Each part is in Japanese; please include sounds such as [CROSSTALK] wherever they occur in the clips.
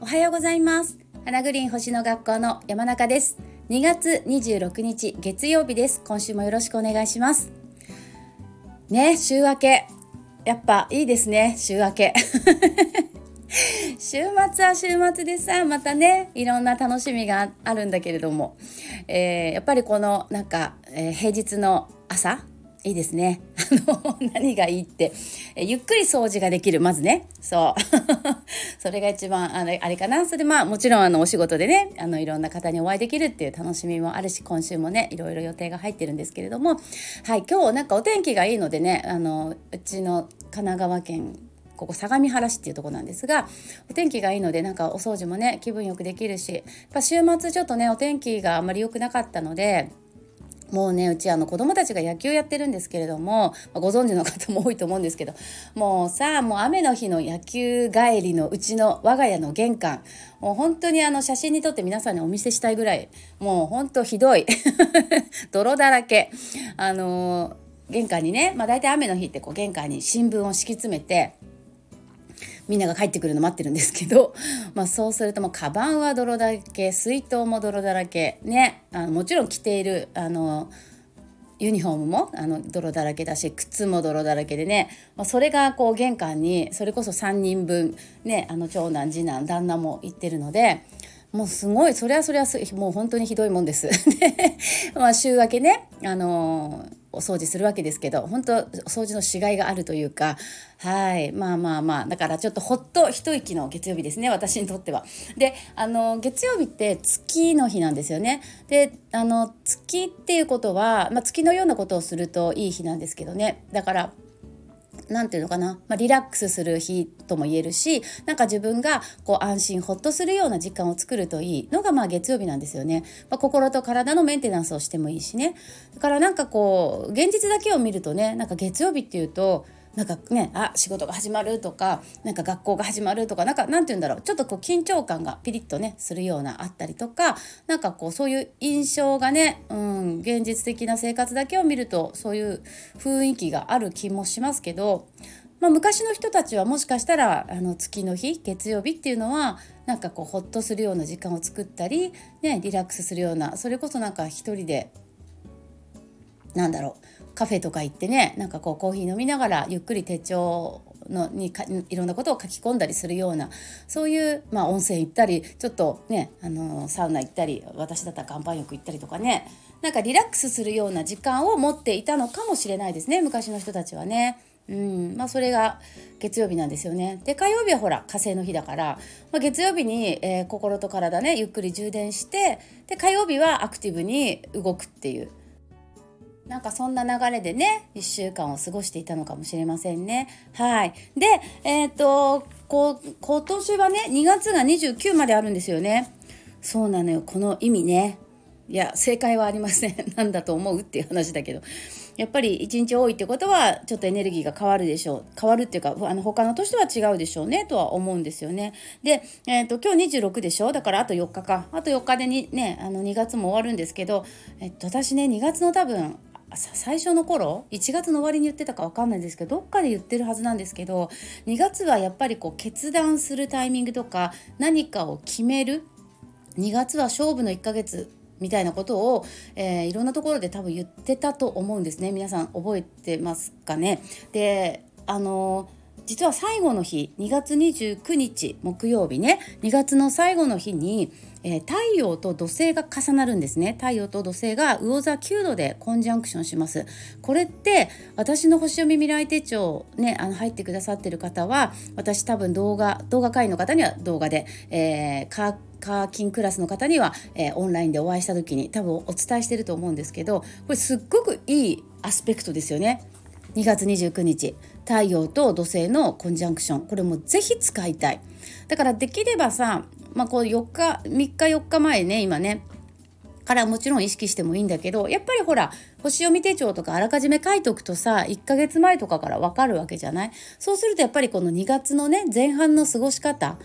おはようございます。花グリーン星の学校の山中です。2月26日月曜日です。今週もよろしくお願いします。ね週明け。やっぱいいですね週明け。週末は週末でさまたねいろんな楽しみがあるんだけれども、えー、やっぱりこのなんか、えー、平日の朝いいですね。あの、[LAUGHS] 何がいいって、えゆっくり掃除ができる、まずね。そう。[LAUGHS] それが一番、あれ、あれかな？それまあ、もちろんあの、お仕事でね、あの、いろんな方にお会いできるっていう楽しみもあるし、今週もね、いろいろ予定が入ってるんですけれども、はい、今日なんかお天気がいいのでね、あの、うちの神奈川県ここ相模原市っていうとこなんですがお天気がいいのでなんかお掃除もね気分よくできるしやっぱ週末ちょっとねお天気があんまり良くなかったのでもうねうちあの子供たちが野球やってるんですけれども、まあ、ご存知の方も多いと思うんですけどもうさあもう雨の日の野球帰りのうちの我が家の玄関もう本当にあの写真に撮って皆さんにお見せしたいぐらいもう本当ひどい [LAUGHS] 泥だらけ。あのー、玄関にね、まあ、大体雨の日ってこう玄関に新聞を敷き詰めてみんなが帰ってくるの待ってるんですけど、[LAUGHS] まあ、そうするともうカバンは泥だらけ水筒も泥だらけね。あのもちろん着ているあのユニフォームもあの泥だらけだし靴も泥だらけでね、まあ、それがこう玄関にそれこそ3人分ね。あの長男次男旦那も行ってるのでもうすごいそれはそれはもう本当にひどいもんです。[LAUGHS] でまあ週明けね。あのーお掃除するわけですけど本当掃除のしがいがあるというかはいまあまあまあだからちょっとほっと一息の月曜日ですね私にとっては。であの月曜日って月の日なんですよね。であの月っていうことは、まあ、月のようなことをするといい日なんですけどねだから何て言うのかな、まあ、リラックスする日とも言えるしなんか自分がこう安心ほっとするような時間を作るといいのがまあ月曜日なんですよね、まあ、心と体のメンテナンスをしてもいいしね。だからなんかこう現実だけを見るとねなんか月曜日っていうとなんかねあ仕事が始まるとかなんか学校が始まるとかなんかなんて言うんだろう。ちょっとこう緊張感がピリッとねするようなあったりとかなんかこうそういう印象がね、うん、現実的な生活だけを見るとそういう雰囲気がある気もしますけど、まあ、昔の人たちはもしかしたらあの月の日月曜日っていうのはなんかこうほっとするような時間を作ったり、ね、リラックスするようなそれこそなんか一人でなんだろう。カフェとか行ってねなんかこうコーヒー飲みながらゆっくり手帳のにかいろんなことを書き込んだりするようなそういう、まあ、温泉行ったりちょっとねあのサウナ行ったり私だったら岩盤浴行ったりとかねなんかリラックスするような時間を持っていたのかもしれないですね昔の人たちはね。うんまあ、それが月曜日なんですよね。で火曜日はほら火星の日だから、まあ、月曜日に、えー、心と体ねゆっくり充電してで火曜日はアクティブに動くっていうなんかそんな流れでね1週間を過ごしていたのかもしれませんね。はいでえっ、ー、とこ今年はね2月が29まであるんですよね。そうなのよこの意味ね。いや正解はありません。[LAUGHS] なんだと思うっていう話だけど。やっぱり1日多いってことはちょっとエネルギーが変わるでしょう変わるっていうかあの他の年とは違うでしょうねとは思うんですよねで、えーと、今日26でしょ？だからあと4日かあと4日でにねあの2月も終わるんですけど、えっと、私ね2月の多分最初の頃？1月の終わりに言ってたか分かんないんですけどどっかで言ってるはずなんですけど2月はやっぱりこう決断するタイミングとか何かを決める？2月は勝負の1ヶ月みたいなことを、えー、いろんなところで多分言ってたと思うんですね。皆さん覚えてますかね？であのー実は最後の日2月29日木曜日ね。2月の最後の日に、えー、太陽と土星が重なるんですね。太陽と土星が魚座9度でコンジャンクションします。これって私の星読み未来手帳ねあの入ってくださってる方は私多分動画動画会員の方には動画で、えー、カーキンクラスの方には、えー、オンラインでお会いした時に多分お伝えしてると思うんですけどこれすっごくいいアスペクトですよね。2月29日。太陽と土星のコンジャンクション。これもぜひ使いたい。だからできればさ、まあ、こう4日3日4日前ね今ね。からもちろん意識してもいいんだけどやっぱりほら星読み手帳とかあらかじめ書いとくとさ1ヶ月前とかから分かるわけじゃない？そうするとやっぱりこの2月のね前半の過ごし方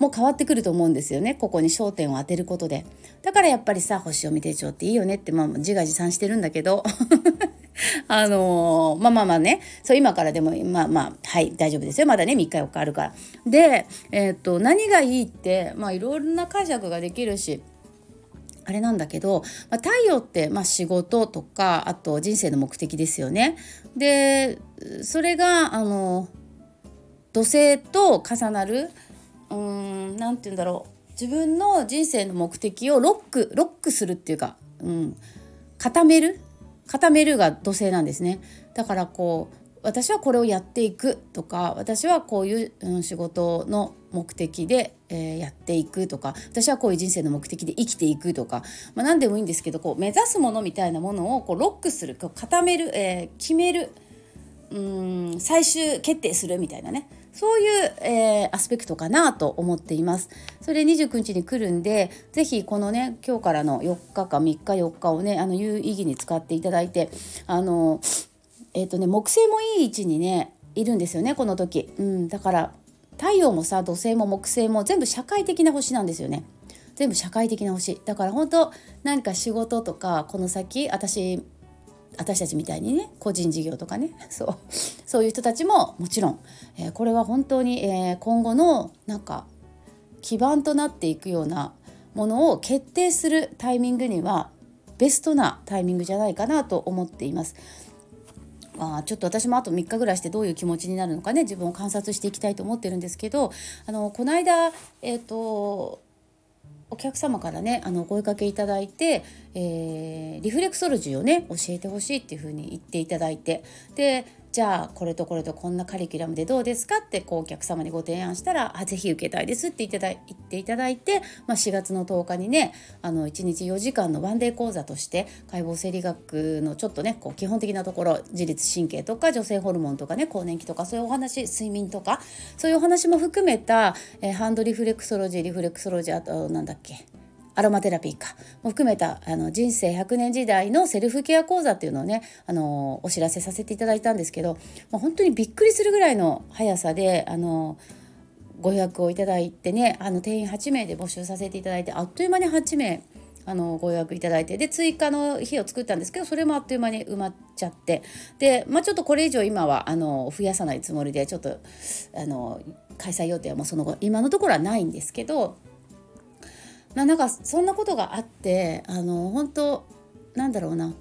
も変わってくると思うんですよね。ここに焦点を当てることで。だからやっぱりさ星読み手帳っていいよねってまあ自画自賛してるんだけど。あのー、まあまあまあねそう今からでもまあまあはい大丈夫ですよまだね3日4日あるから。で、えー、っと何がいいってまあいろんな解釈ができるしあれなんだけど、まあ、太陽って、まあ、仕事とかあと人生の目的ですよね。でそれがあの土星と重なるうん何て言うんだろう自分の人生の目的をロックロックするっていうか、うん、固める固めるが土星なんですね。だからこう私はこれをやっていくとか私はこういう、仕事の目的で、え、やっていくとか私はこういう人生の目的で生きていくとか、まあ、何でもいいんですけどこう目指すものみたいなものをこうロックするこう固める、えー、決めるうん最終決定するみたいなねそういう、えー、アスペクトかなと思っています。それ29日に来るんで是非このね今日からの4日か3日4日をねあの有意義に使っていただいてあのえっ、ー、とね木星もいい位置にねいるんですよねこの時。うん、だから太陽もさ土星も木星も全部社会的な星なんですよね。全部社会的な星だから本当何か仕事とかこの先私私たちみたいにね個人事業とかね [LAUGHS] そうそういう人たちももちろん、えー、これは本当に、えー、今後のなんか基盤となっていくようなものを決定するタイミングにはベストなタイミングじゃないかなと思っています。まあ、ちょっと私もあと3日ぐらいしてどういう気持ちになるのかね自分を観察していきたいと思ってるんですけどあのこの間、えーと、お客様からねあのお声かけいただいて、えー、リフレクソロジーをね教えてほしいっていうふうに言っていただいてでじゃあこれとこれとこんなカリキュラムでどうですか？ってこうお客様にご提案したら「あぜひ受けたいです」って言って言っていただいて、まあ、4月の10日にねあの1日4時間のワンデー講座として解剖生理学のちょっとねこう基本的なところ自律神経とか女性ホルモンとかね更年期とかそういうお話睡眠とかそういうお話も含めた、えー、ハンドリフレクソロジーリフレクソロジーあとなんだっけ？アロマテラピーか。も含めたあの人生100年時代のセルフケア講座っていうのをねあのお知らせさせていただいたんですけど、まあ、本当にびっくりするぐらいの速さであのご予約をいただいてねあの定員8名で募集させていただいてあっという間に8名あのご予約いただいてで追加の日を作ったんですけどそれもあっという間に埋まっちゃってで、まあ、ちょっとこれ以上今はあの増やさないつもりでちょっとあの開催予定はもうその後今のところはないんですけどななんかそんなことがあってあの本当なんだろうな。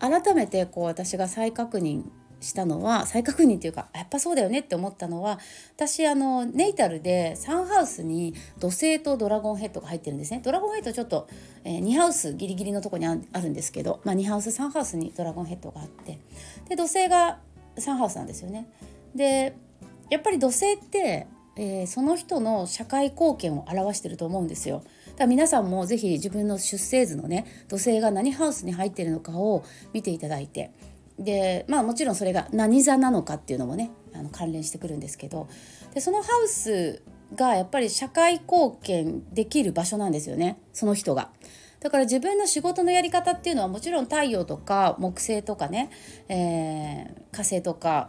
改めてこう私が再確認したのは再確認っていうかやっぱそうだよねって思ったのは私あのネイタルでサンハウスに土星とドラゴンヘッドが入ってるんですね。ドラゴンヘッドちょっと、えー、2ハウスギリギリのとこにあるんですけど、まあ、2ハウス3ハウスにドラゴンヘッドがあって。で土星が3ハウスなんですよね。でやっぱり土星ってえー、その人の社会貢献を表してると思うんですよ。だから皆さんも是非自分の出生図のね土星が何ハウスに入ってるのかを見ていただいてでまあもちろんそれが何座なのかっていうのもねあの関連してくるんですけどでそのハウスがやっぱり社会貢献できる場所なんですよねその人が。だから自分の仕事のやり方っていうのはもちろん太陽とか木星とかね、えー、火星とか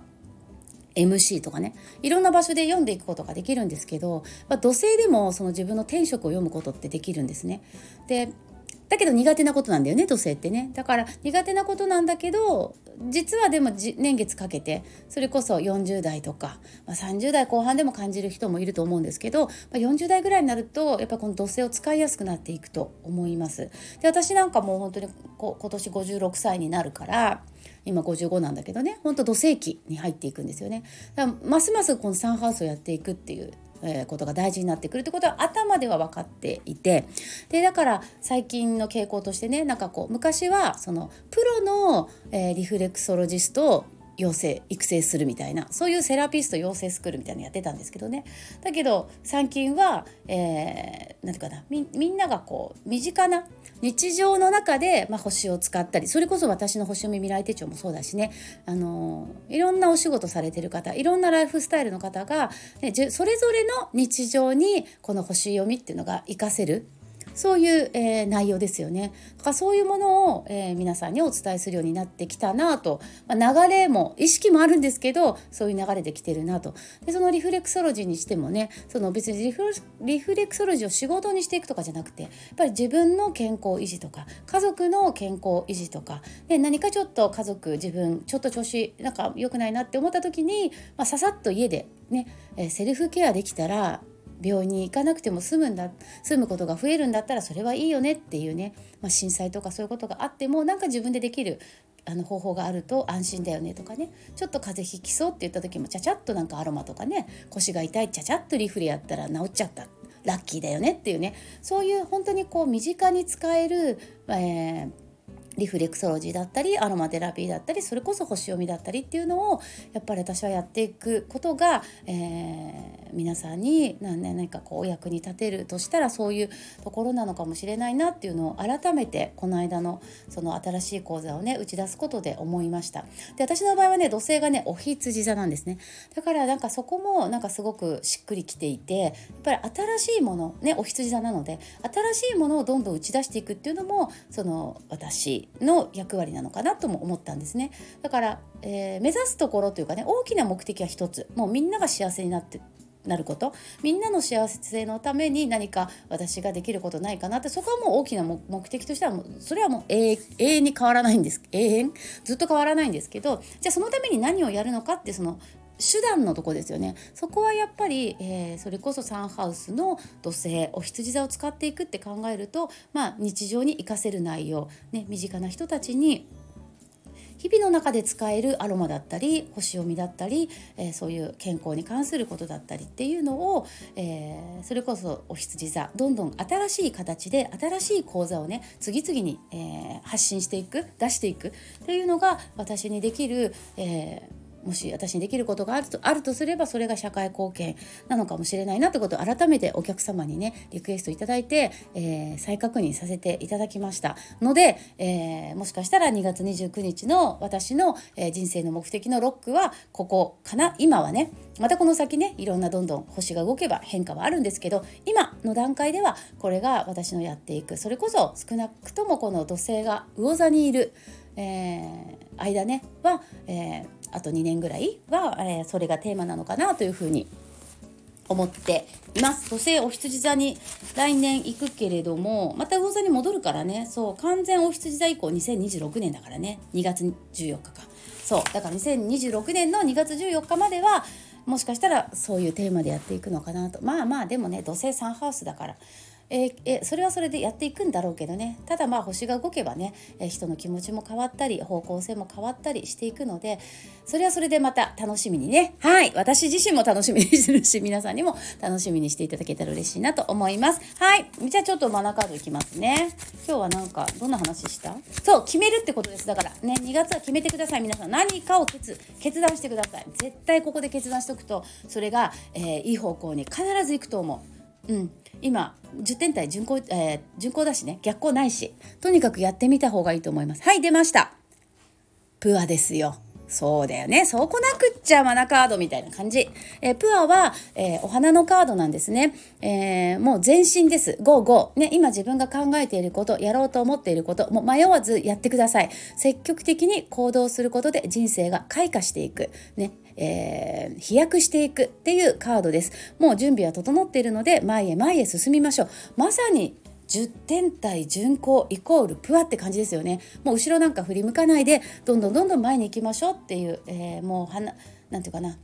MC とかねいろんな場所で読んでいくことができるんですけど、まあ、土星でもその自分の天職を読むことってできるんですね。でだけど苦手なことなんだよね土星ってねだから苦手なことなんだけど実はでも年月かけてそれこそ40代とか、まあ、30代後半でも感じる人もいると思うんですけど、まあ、40代ぐらいになるとやっぱこの土星を使いやすくなっていくと思います。で私なんかもう本当にこ今年56歳になるから今55なんだけどねほんと土星期に入っていくんですよね。だからますますこのサンハウスをやっていくっていうえことが大事になってくるってことは頭では分かっていてでだから最近の傾向としてねなんかこう昔はそのプロの、えー、リフレクソロジストを養成育成するみたいなそういうセラピスト養成スクールみたいなのやってたんですけどね。だけど最近は、えー、ていうかなみんながこう身近な日常の中で、まあ、星を使ったりそれこそ私の星読み未来手帳もそうだしね、あのいろんなお仕事されてる方いろんなライフスタイルの方が、ね、それぞれの日常にこの星読みっていうのが活かせる。そういう、えー、内容ですよね。だからそういうものを、えー、皆さんにお伝えするようになってきたなと、まあ、流れも意識もあるんですけどそういう流れできてるなとでそのリフレクソロジーにしてもねその別にリフリフレクソロジーを仕事にしていくとかじゃなくてやっぱり自分の健康維持とか家族の健康維持とかで何かちょっと家族自分ちょっと調子なんか良くないなって思った時に、まあ、ささっと家でね、えセルフケアできたら病院に行かなくても済むんだ済むことが増えるんだったらそれはいいよねっていうね、まあ、震災とかそういうことがあってもなんか自分でできるあの方法があると安心だよねとかねちょっと風邪ひきそうって言った時もちゃちゃっとなんかアロマとかね腰が痛いちゃちゃっとリフレやったら治っちゃったラッキーだよねっていうねそういう本当にこう身近に使える、えーリフレクソロジーだったりアロマテラピーだったりそれこそ星読みだったりっていうのをやっぱり私はやっていくことが、えー、皆さんに何,、ね、何かこうお役に立てるとしたらそういうところなのかもしれないなっていうのを改めてこの間のその新しい講座をね打ち出すことで思いました。で私の場合はね土星がねお羊座なんですね。だからなんかそこもなんかすごくしっくりきていてやっぱり新しいものねお羊座なので新しいものをどんどん打ち出していくっていうのもその私の役割なのかなとも思ったんですね。だから、えー、目指すところというかね大きな目的は一つ。もうみんなが幸せになってなること。みんなの幸せのために何か私ができることないかなってそこはもう大きな目的としてはもうそれはもう永遠に変わらないんです。永遠。ずっと変わらないんですけどじゃあそのために何をやるのかってその手段のとこですよね。そこはやっぱり、えー、それこそサンハウスの土星お羊座を使っていくって考えると、まあ、日常に活かせる内容、ね、身近な人たちに日々の中で使えるアロマだったり星読みだったり、えー、そういう健康に関することだったりっていうのを、えー、それこそお羊座どんどん新しい形で新しい講座をね次々に、えー、発信していく出していくっていうのが私にできる、えーもし私にできることがあるとあるとすればそれが社会貢献なのかもしれないなってことを改めてお客様にねリクエストいただいて、えー、再確認させていただきました。ので、えー、もしかしたら2月29日の私の、えー、人生の目的のロックはここかな？今はねまたこの先ねいろんなどんどん星が動けば変化はあるんですけど今の段階ではこれが私のやっていく。それこそ少なくともこの土星が魚座にいる、えー、間ねは、えー、あと2年ぐらいは、えー、それがテーマなのかなというふうに思っています。土星お羊座に来年行くけれどもまた魚座に戻るからね。そう完全お羊座以降2026年だからね。2月14日か。そうだから2026年の2月14日まではもしかしたらそういうテーマでやっていくのかなと。まあまあでもね土星サンハウスだから。えー、えそれはそれでやっていくんだろうけどね。ただまあ星が動けばね、えー、人の気持ちも変わったり方向性も変わったりしていくのでそれはそれでまた楽しみにね。はい。私自身も楽しみにするし皆さんにも楽しみにしていただけたら嬉しいなと思います。はい。じゃあちょっとマナカードいきますね。今日はなんかどんな話した？そう決めるってことです。だからね2月は決めてください。皆さん何かを決決断してください。絶対ここで決断しておくとそれが、えー、いい方向に必ず行くと思う。うん今10点体巡行、えー、巡行だしね逆行ないしとにかくやってみた方がいいと思いますはい出ましたプアですよそうだよね。そうこなくっちゃマナカードみたいな感じ。えー、プアは、えー、お花のカードなんですね。えー、もう全身です。ゴーゴー。ね、今自分が考えていること、やろうと思っていること、もう迷わずやってください。積極的に行動することで人生が開花していく。ね、えー、飛躍していくっていうカードです。もう準備は整っているので前へ前へ進みましょう。まさに10点対巡行イコールプアって感じですよね。もう後ろなんか振り向かないでどんどんどんどん前に行きましょうっていう、えー、もうはなんていうかな、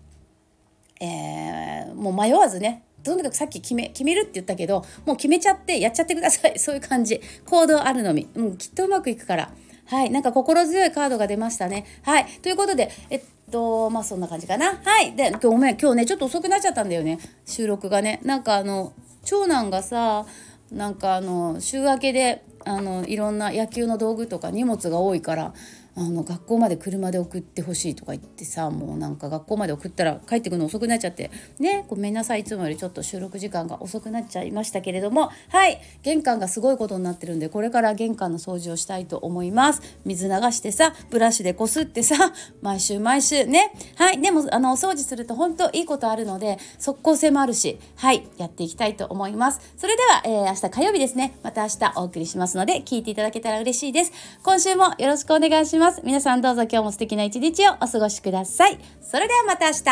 えー、もう迷わずねとにかくさっき決め決めるって言ったけどもう決めちゃってやっちゃってくださいそういう感じ行動あるのみ、うん、きっとうまくいくからはい。なんか心強いカードが出ましたね。はい。ということでえっとまあそんな感じかな。はい。でごめん。今日ねちょっと遅くなっちゃったんだよね。収録がね。なんかあの長男がさなんかあの週明けであのいろんな野球の道具とか荷物が多いからあの学校まで車で送ってほしいとか言ってさもうなんか学校まで送ったら帰ってくるの遅くなっちゃって。ねごめんなさいいつもよりちょっと収録時間が遅くなっちゃいましたけれども。はい玄関がすごいことになってるんでこれから玄関の掃除をしたいと思います。水流してさブラシでこすってさ毎週毎週。ねはいでもあのお掃除すると本当いいことあるので即効性もあるしはいやっていきたいと思います。それでは、えー、明日火曜日ですね。また明日お送りしますので聞いていただけたら嬉しいです。今週もよろしくお願いします。皆さんどうぞ今日も素敵な一日をお過ごしください。それではまた明日。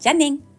じゃあね